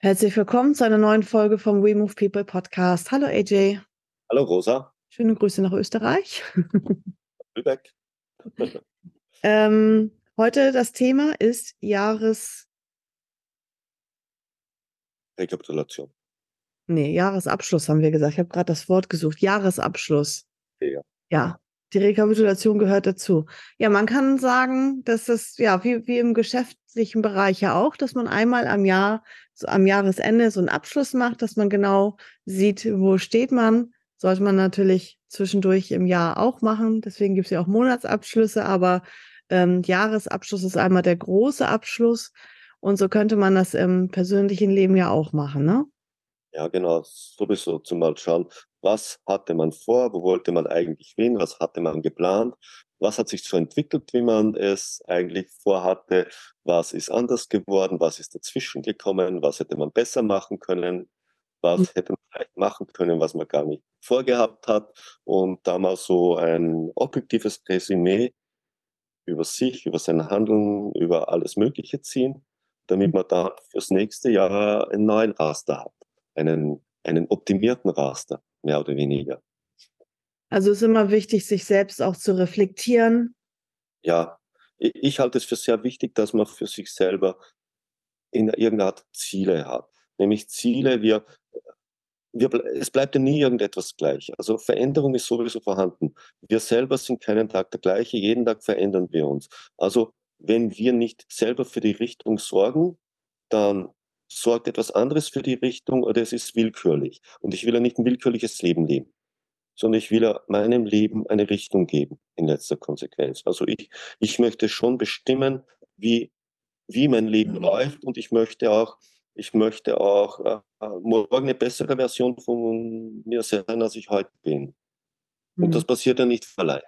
Herzlich willkommen zu einer neuen Folge vom We Move People Podcast. Hallo AJ. Hallo Rosa. Schöne Grüße nach Österreich. Lübeck. ähm, heute das Thema ist Jahres. Rekapitulation. Nee, Jahresabschluss haben wir gesagt. Ich habe gerade das Wort gesucht. Jahresabschluss. Ja. Ja, die Rekapitulation gehört dazu. Ja, man kann sagen, dass das, ja, wie, wie im geschäftlichen Bereich ja auch, dass man einmal am Jahr, so am Jahresende so einen Abschluss macht, dass man genau sieht, wo steht man. Sollte man natürlich zwischendurch im Jahr auch machen. Deswegen gibt es ja auch Monatsabschlüsse, aber ähm, Jahresabschluss ist einmal der große Abschluss. Und so könnte man das im persönlichen Leben ja auch machen, ne? Ja, genau, sowieso zumal schauen, was hatte man vor, wo wollte man eigentlich hin, was hatte man geplant, was hat sich so entwickelt, wie man es eigentlich vorhatte, was ist anders geworden, was ist dazwischen gekommen, was hätte man besser machen können, was mhm. hätte man vielleicht machen können, was man gar nicht vorgehabt hat? Und da mal so ein objektives Resümee über sich, über sein Handeln, über alles Mögliche ziehen, damit mhm. man dann fürs nächste Jahr einen neuen Raster hat einen, einen optimierten Raster, mehr oder weniger. Also ist immer wichtig, sich selbst auch zu reflektieren. Ja, ich, ich halte es für sehr wichtig, dass man für sich selber in irgendeiner Art Ziele hat. Nämlich Ziele, wir, wir, es bleibt ja nie irgendetwas gleich. Also Veränderung ist sowieso vorhanden. Wir selber sind keinen Tag der gleiche, jeden Tag verändern wir uns. Also wenn wir nicht selber für die Richtung sorgen, dann sorgt etwas anderes für die Richtung oder es ist willkürlich. Und ich will ja nicht ein willkürliches Leben leben, sondern ich will ja meinem Leben eine Richtung geben in letzter Konsequenz. Also ich, ich möchte schon bestimmen, wie, wie mein Leben mhm. läuft und ich möchte auch, ich möchte auch äh, morgen eine bessere Version von mir sein, als ich heute bin. Und mhm. das passiert ja nicht verleihen.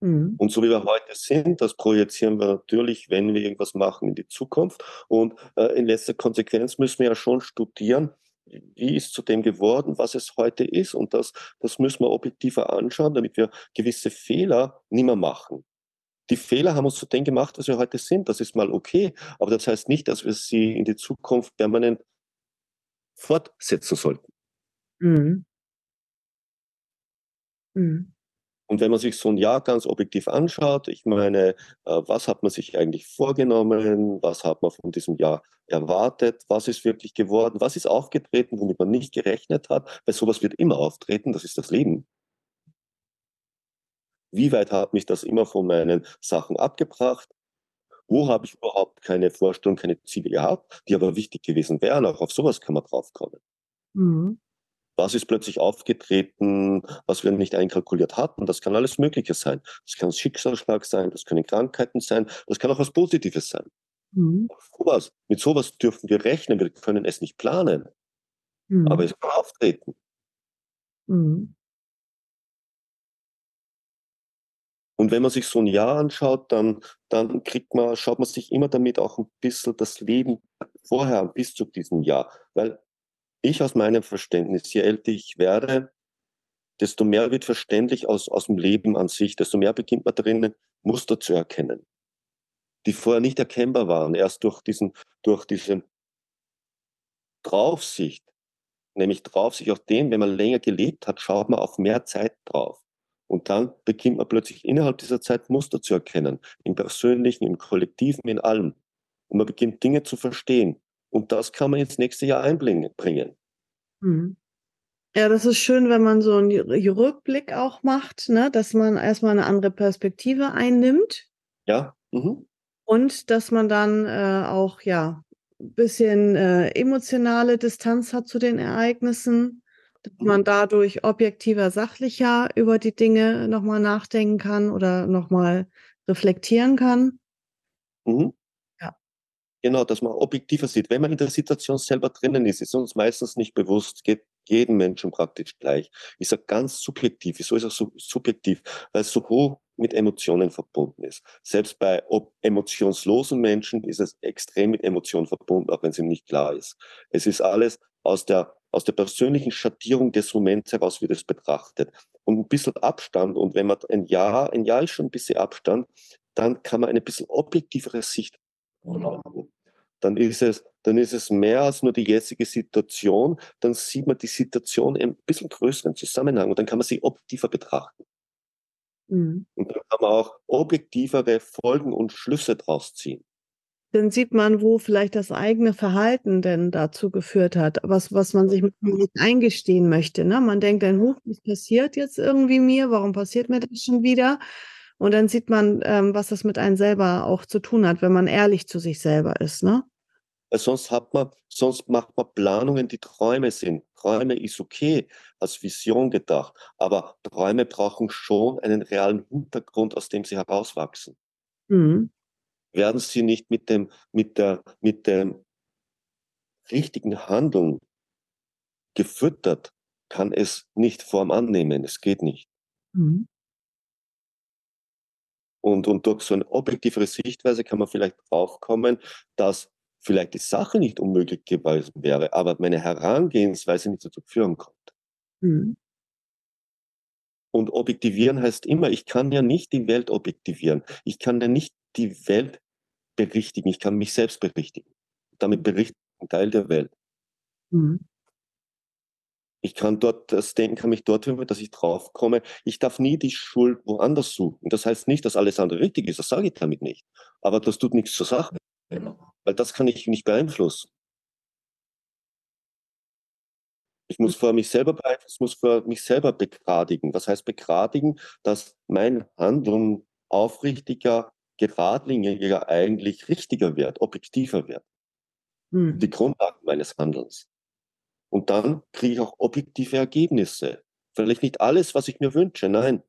Mhm. Und so wie wir heute sind, das projizieren wir natürlich, wenn wir irgendwas machen, in die Zukunft. Und äh, in letzter Konsequenz müssen wir ja schon studieren, wie ist zu dem geworden, was es heute ist. Und das, das müssen wir objektiver anschauen, damit wir gewisse Fehler nicht mehr machen. Die Fehler haben uns zu dem gemacht, was wir heute sind. Das ist mal okay. Aber das heißt nicht, dass wir sie in die Zukunft permanent fortsetzen sollten. Mhm. Mhm. Und wenn man sich so ein Jahr ganz objektiv anschaut, ich meine, äh, was hat man sich eigentlich vorgenommen, was hat man von diesem Jahr erwartet, was ist wirklich geworden, was ist aufgetreten, womit man nicht gerechnet hat, weil sowas wird immer auftreten, das ist das Leben. Wie weit hat mich das immer von meinen Sachen abgebracht? Wo habe ich überhaupt keine Vorstellung, keine Ziele gehabt, die aber wichtig gewesen wären? Auch auf sowas kann man draufkommen. Mhm was ist plötzlich aufgetreten, was wir nicht einkalkuliert hatten. Das kann alles Mögliche sein. Das kann Schicksalsschlag sein, das können Krankheiten sein, das kann auch was Positives sein. Mhm. Sowas, mit sowas dürfen wir rechnen, wir können es nicht planen. Mhm. Aber es kann auftreten. Mhm. Und wenn man sich so ein Jahr anschaut, dann, dann kriegt man, schaut man sich immer damit auch ein bisschen das Leben vorher bis zu diesem Jahr. Weil ich aus meinem Verständnis, je älter ich werde, desto mehr wird verständlich aus, aus dem Leben an sich, desto mehr beginnt man drinnen Muster zu erkennen, die vorher nicht erkennbar waren. Erst durch diesen, durch diese Draufsicht, nämlich Draufsicht auf den, wenn man länger gelebt hat, schaut man auf mehr Zeit drauf. Und dann beginnt man plötzlich innerhalb dieser Zeit Muster zu erkennen, im Persönlichen, im Kollektiven, in allem. Und man beginnt Dinge zu verstehen. Und das kann man ins nächste Jahr einbringen. Mhm. Ja, das ist schön, wenn man so einen Rückblick auch macht, ne? dass man erstmal eine andere Perspektive einnimmt. Ja. Mhm. Und dass man dann äh, auch, ja, ein bisschen äh, emotionale Distanz hat zu den Ereignissen, dass mhm. man dadurch objektiver, sachlicher über die Dinge nochmal nachdenken kann oder nochmal reflektieren kann. Mhm. Genau, dass man objektiver sieht. Wenn man in der Situation selber drinnen ist, ist uns meistens nicht bewusst, geht jedem Menschen praktisch gleich. Ich sage ganz subjektiv. Wieso ist er so subjektiv? Weil es so hoch mit Emotionen verbunden ist. Selbst bei emotionslosen Menschen ist es extrem mit Emotionen verbunden, auch wenn es ihm nicht klar ist. Es ist alles aus der, aus der persönlichen Schattierung des Moments heraus wird es betrachtet. Und ein bisschen Abstand, und wenn man ein Jahr, ein Jahr ist schon ein bisschen Abstand, dann kann man eine bisschen objektivere Sicht. Dann ist es, dann ist es mehr als nur die jetzige Situation. Dann sieht man die Situation in ein bisschen größeren Zusammenhang und dann kann man sie objektiver betrachten. Mhm. Und dann kann man auch objektivere Folgen und Schlüsse draus ziehen. Dann sieht man, wo vielleicht das eigene Verhalten denn dazu geführt hat, was, was man sich nicht eingestehen möchte. Ne? Man denkt dann, huch, was passiert jetzt irgendwie mir? Warum passiert mir das schon wieder? Und dann sieht man, ähm, was das mit einem selber auch zu tun hat, wenn man ehrlich zu sich selber ist, ne? Weil sonst hat man, sonst macht man Planungen, die Träume sind. Träume ist okay, als Vision gedacht. Aber Träume brauchen schon einen realen Hintergrund, aus dem sie herauswachsen. Mhm. Werden sie nicht mit dem, mit der, mit dem richtigen Handeln gefüttert, kann es nicht Form annehmen. Es geht nicht. Mhm. Und, und durch so eine objektivere Sichtweise kann man vielleicht draufkommen, dass vielleicht die Sache nicht unmöglich gewesen wäre, aber meine Herangehensweise nicht dazu führen konnte. Mhm. Und objektivieren heißt immer, ich kann ja nicht die Welt objektivieren. Ich kann ja nicht die Welt berichtigen. Ich kann mich selbst berichtigen. Damit berichten ein Teil der Welt. Mhm. Ich kann dort das Denken, kann mich dort führen, dass ich draufkomme. Ich darf nie die Schuld woanders suchen. Das heißt nicht, dass alles andere richtig ist. Das sage ich damit nicht. Aber das tut nichts zur Sache. Weil das kann ich nicht beeinflussen. Ich muss vor mich selber beeinflussen, ich muss vor mich selber begradigen. Was heißt begradigen? Dass mein Handeln aufrichtiger, geradliniger eigentlich richtiger wird, objektiver wird. Hm. Die Grundlagen meines Handelns. Und dann kriege ich auch objektive Ergebnisse. Vielleicht nicht alles, was ich mir wünsche, nein.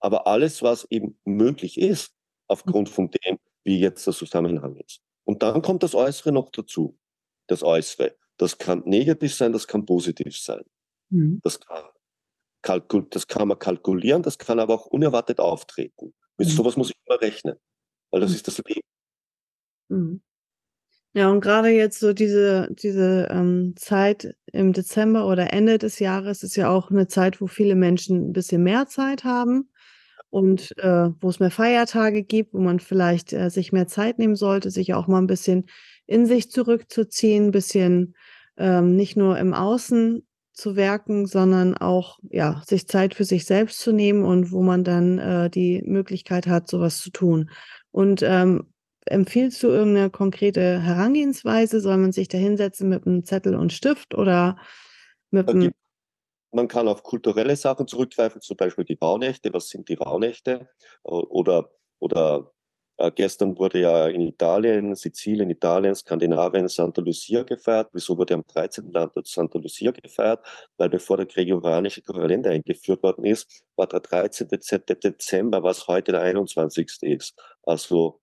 Aber alles, was eben möglich ist, aufgrund von dem, wie jetzt der Zusammenhang ist. Und dann kommt das Äußere noch dazu. Das Äußere. Das kann negativ sein, das kann positiv sein. Mhm. Das, kann das kann man kalkulieren, das kann aber auch unerwartet auftreten. Mit mhm. sowas muss ich immer rechnen, weil das mhm. ist das Leben. Ja, und gerade jetzt so diese, diese ähm, Zeit im Dezember oder Ende des Jahres ist ja auch eine Zeit, wo viele Menschen ein bisschen mehr Zeit haben und äh, wo es mehr Feiertage gibt, wo man vielleicht äh, sich mehr Zeit nehmen sollte, sich auch mal ein bisschen in sich zurückzuziehen, ein bisschen ähm, nicht nur im Außen zu werken, sondern auch ja sich Zeit für sich selbst zu nehmen und wo man dann äh, die Möglichkeit hat, sowas zu tun. Und ähm, empfiehlst du irgendeine konkrete Herangehensweise? Soll man sich da hinsetzen mit einem Zettel und Stift oder mit einem. Man kann auf kulturelle Sachen zurückgreifen, zum Beispiel die Rauhnächte. Was sind die Rauhnächte? Oder, oder äh, gestern wurde ja in Italien, Sizilien, Italien, Skandinavien Santa Lucia gefeiert. Wieso wurde am 13. Land Santa Lucia gefeiert? Weil bevor der gregorianische Kalender eingeführt worden ist, war der 13. Dezember, was heute der 21. ist. Also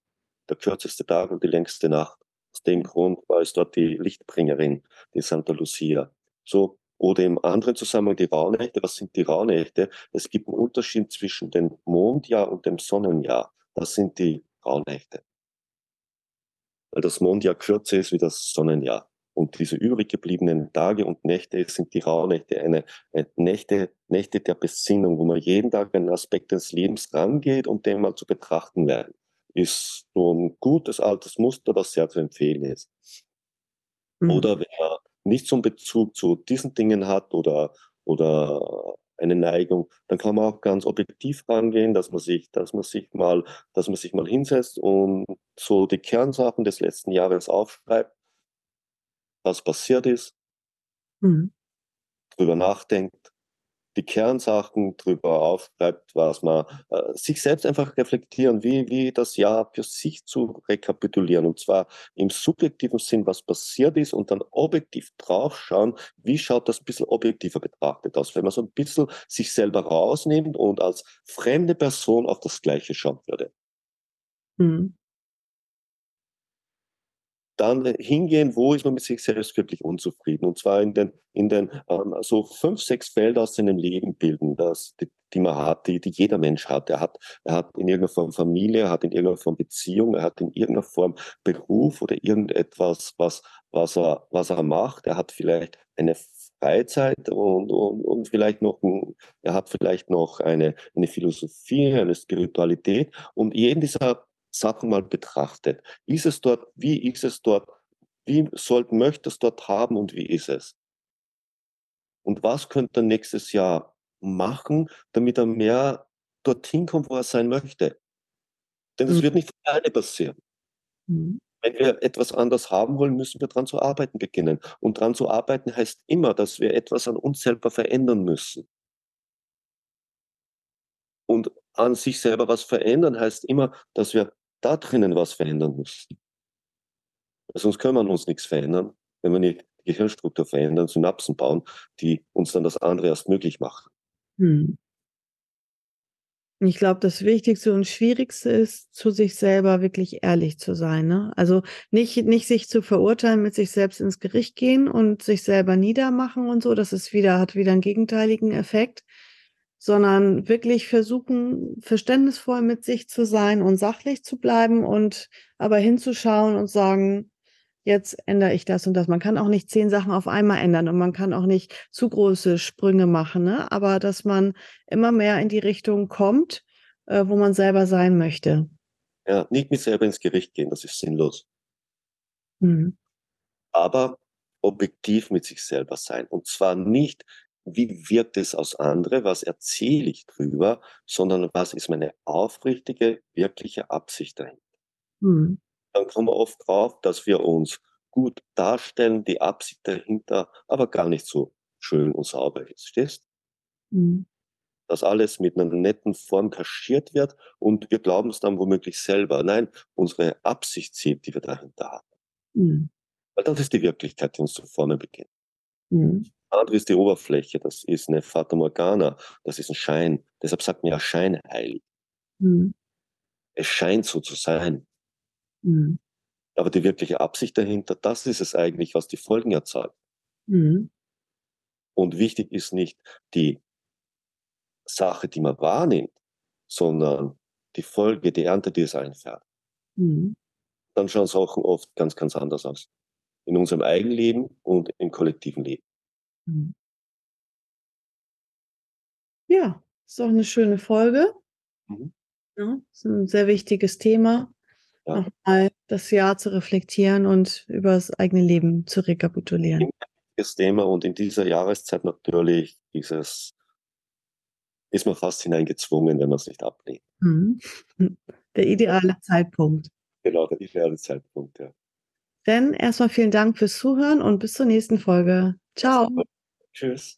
der kürzeste Tag und die längste Nacht. Aus dem Grund war es dort die Lichtbringerin, die Santa Lucia. So, oder im anderen Zusammenhang die Rauhnächte. Was sind die Rauhnächte? Es gibt einen Unterschied zwischen dem Mondjahr und dem Sonnenjahr. Das sind die Rauhnächte. Weil das Mondjahr kürzer ist wie das Sonnenjahr. Und diese übrig gebliebenen Tage und Nächte sind die Rauhnächte, eine, eine Nächte, Nächte der Besinnung, wo man jeden Tag einen Aspekt des Lebens rangeht und den mal zu betrachten werden ist so ein gutes altes Muster, das sehr zu empfehlen ist. Mhm. Oder wenn man nicht so einen Bezug zu diesen Dingen hat oder, oder eine Neigung, dann kann man auch ganz objektiv rangehen, dass man sich, dass man sich mal, dass man sich mal hinsetzt und so die Kernsachen des letzten Jahres aufschreibt, was passiert ist, mhm. drüber nachdenkt die Kernsachen drüber aufschreibt, was man äh, sich selbst einfach reflektieren, wie, wie das Jahr für sich zu rekapitulieren. Und zwar im subjektiven Sinn, was passiert ist und dann objektiv draufschauen, wie schaut das ein bisschen objektiver betrachtet aus, wenn man so ein bisschen sich selber rausnimmt und als fremde Person auf das Gleiche schauen würde. Hm. Dann hingehen, wo ist man mit sich selbst wirklich unzufrieden. Und zwar in den, in den ähm, so fünf, sechs Felder aus seinem Leben bilden, das, die, die man hat, die, die jeder Mensch hat. Er hat, er hat in irgendeiner Form Familie, er hat in irgendeiner Form Beziehung, er hat in irgendeiner Form Beruf oder irgendetwas, was, was, er, was er macht. Er hat vielleicht eine Freizeit und, und, und vielleicht noch, er hat vielleicht noch eine, eine Philosophie, eine Spiritualität und jeden dieser Sachen mal betrachtet. Ist es dort, wie ist es dort, wie sollten, möchte es dort haben und wie ist es? Und was könnte er nächstes Jahr machen, damit er mehr dorthin kommt, wo er sein möchte? Denn das mhm. wird nicht von alleine passieren. Mhm. Wenn wir etwas anders haben wollen, müssen wir daran zu arbeiten beginnen. Und daran zu arbeiten heißt immer, dass wir etwas an uns selber verändern müssen. Und an sich selber was verändern heißt immer, dass wir da drinnen was verändern müssen. Sonst können wir uns nichts verändern, wenn wir nicht die Gehirnstruktur verändern, Synapsen bauen, die uns dann das andere erst möglich machen. Hm. Ich glaube, das Wichtigste und Schwierigste ist, zu sich selber wirklich ehrlich zu sein. Ne? Also nicht, nicht sich zu verurteilen, mit sich selbst ins Gericht gehen und sich selber niedermachen und so. Das ist wieder, hat wieder einen gegenteiligen Effekt sondern wirklich versuchen, verständnisvoll mit sich zu sein und sachlich zu bleiben und aber hinzuschauen und sagen, jetzt ändere ich das und das. Man kann auch nicht zehn Sachen auf einmal ändern und man kann auch nicht zu große Sprünge machen, ne? aber dass man immer mehr in die Richtung kommt, äh, wo man selber sein möchte. Ja, nicht mit selber ins Gericht gehen, das ist sinnlos. Mhm. Aber objektiv mit sich selber sein. Und zwar nicht wie wirkt es aus andere, was erzähle ich drüber, sondern was ist meine aufrichtige, wirkliche Absicht dahinter. Mhm. Dann kommen wir oft drauf, dass wir uns gut darstellen, die Absicht dahinter aber gar nicht so schön und sauber ist. Stehst? Mhm. Dass alles mit einer netten Form kaschiert wird und wir glauben es dann womöglich selber. Nein, unsere Absicht zählt, die wir dahinter haben. Mhm. Weil das ist die Wirklichkeit, die uns zu formen beginnt. Mhm andere ist die Oberfläche, das ist eine Fata Morgana, das ist ein Schein. Deshalb sagt man ja scheinheilig. Mhm. Es scheint so zu sein. Mhm. Aber die wirkliche Absicht dahinter, das ist es eigentlich, was die Folgen erzeugt. Mhm. Und wichtig ist nicht die Sache, die man wahrnimmt, sondern die Folge, die Ernte, die es einfährt. Mhm. Dann schauen Sachen oft ganz, ganz anders aus. In unserem eigenen Leben und im kollektiven Leben. Mhm. Ja, ist doch eine schöne Folge. Mhm. Ja, ist ein sehr wichtiges Thema, Ja. nochmal das Jahr zu reflektieren und über das eigene Leben zu rekapitulieren. wichtiges Thema und in dieser Jahreszeit natürlich ist es ist man fast hineingezwungen, wenn man es nicht ablehnt. Mhm. Der ideale Zeitpunkt. Genau, der ideale Zeitpunkt, ja. Dann erstmal vielen Dank fürs Zuhören und bis zur nächsten Folge. Ciao. Tschüss.